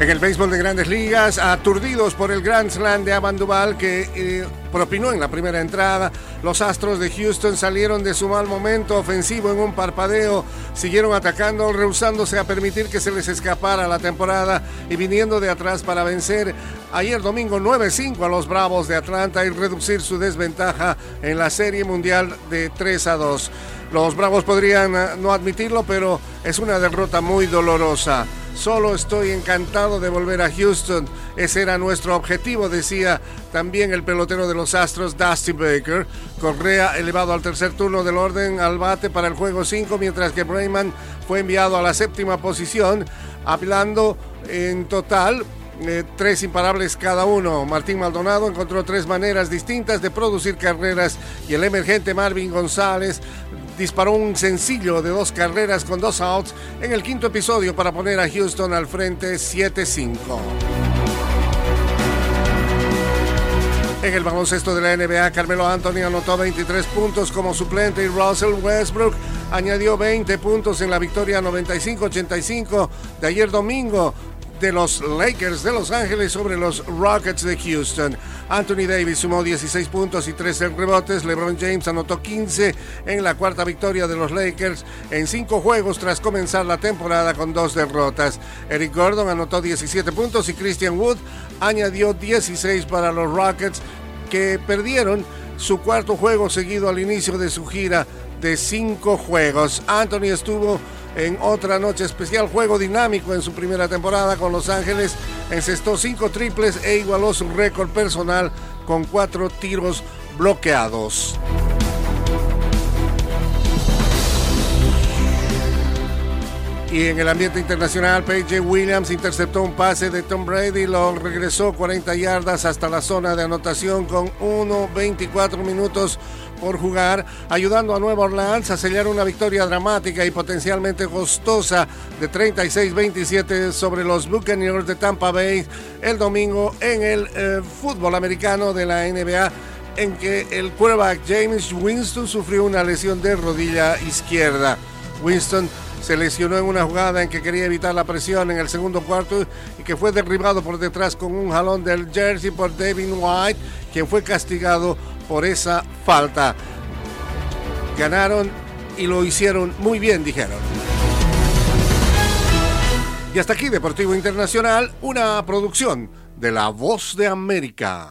En el béisbol de grandes ligas, aturdidos por el Grand Slam de Abanduval que eh, propinó en la primera entrada, los Astros de Houston salieron de su mal momento ofensivo en un parpadeo, siguieron atacando, rehusándose a permitir que se les escapara la temporada y viniendo de atrás para vencer ayer domingo 9-5 a los Bravos de Atlanta y reducir su desventaja en la Serie Mundial de 3 a 2. Los Bravos podrían eh, no admitirlo, pero es una derrota muy dolorosa. Solo estoy encantado de volver a Houston. Ese era nuestro objetivo, decía también el pelotero de los Astros, Dusty Baker. Correa elevado al tercer turno del orden al bate para el juego 5, mientras que Brayman fue enviado a la séptima posición, hablando en total eh, tres imparables cada uno. Martín Maldonado encontró tres maneras distintas de producir carreras y el emergente Marvin González disparó un sencillo de dos carreras con dos outs en el quinto episodio para poner a Houston al frente 7-5. En el baloncesto de la NBA, Carmelo Anthony anotó 23 puntos como suplente y Russell Westbrook añadió 20 puntos en la victoria 95-85 de ayer domingo de los Lakers de Los Ángeles sobre los Rockets de Houston. Anthony Davis sumó 16 puntos y 13 rebotes. LeBron James anotó 15 en la cuarta victoria de los Lakers en cinco juegos tras comenzar la temporada con dos derrotas. Eric Gordon anotó 17 puntos y Christian Wood añadió 16 para los Rockets que perdieron su cuarto juego seguido al inicio de su gira de cinco juegos. Anthony estuvo en otra noche especial, juego dinámico en su primera temporada con Los Ángeles, encestó cinco triples e igualó su récord personal con cuatro tiros bloqueados. Y en el ambiente internacional, P.J. Williams interceptó un pase de Tom Brady, lo regresó 40 yardas hasta la zona de anotación con 1.24 minutos por jugar, ayudando a Nueva Orleans a sellar una victoria dramática y potencialmente costosa de 36-27 sobre los Buccaneers de Tampa Bay el domingo en el eh, fútbol americano de la NBA en que el quarterback James Winston sufrió una lesión de rodilla izquierda. Winston se lesionó en una jugada en que quería evitar la presión en el segundo cuarto y que fue derribado por detrás con un jalón del jersey por David White, quien fue castigado por esa falta. Ganaron y lo hicieron muy bien, dijeron. Y hasta aquí Deportivo Internacional, una producción de La Voz de América.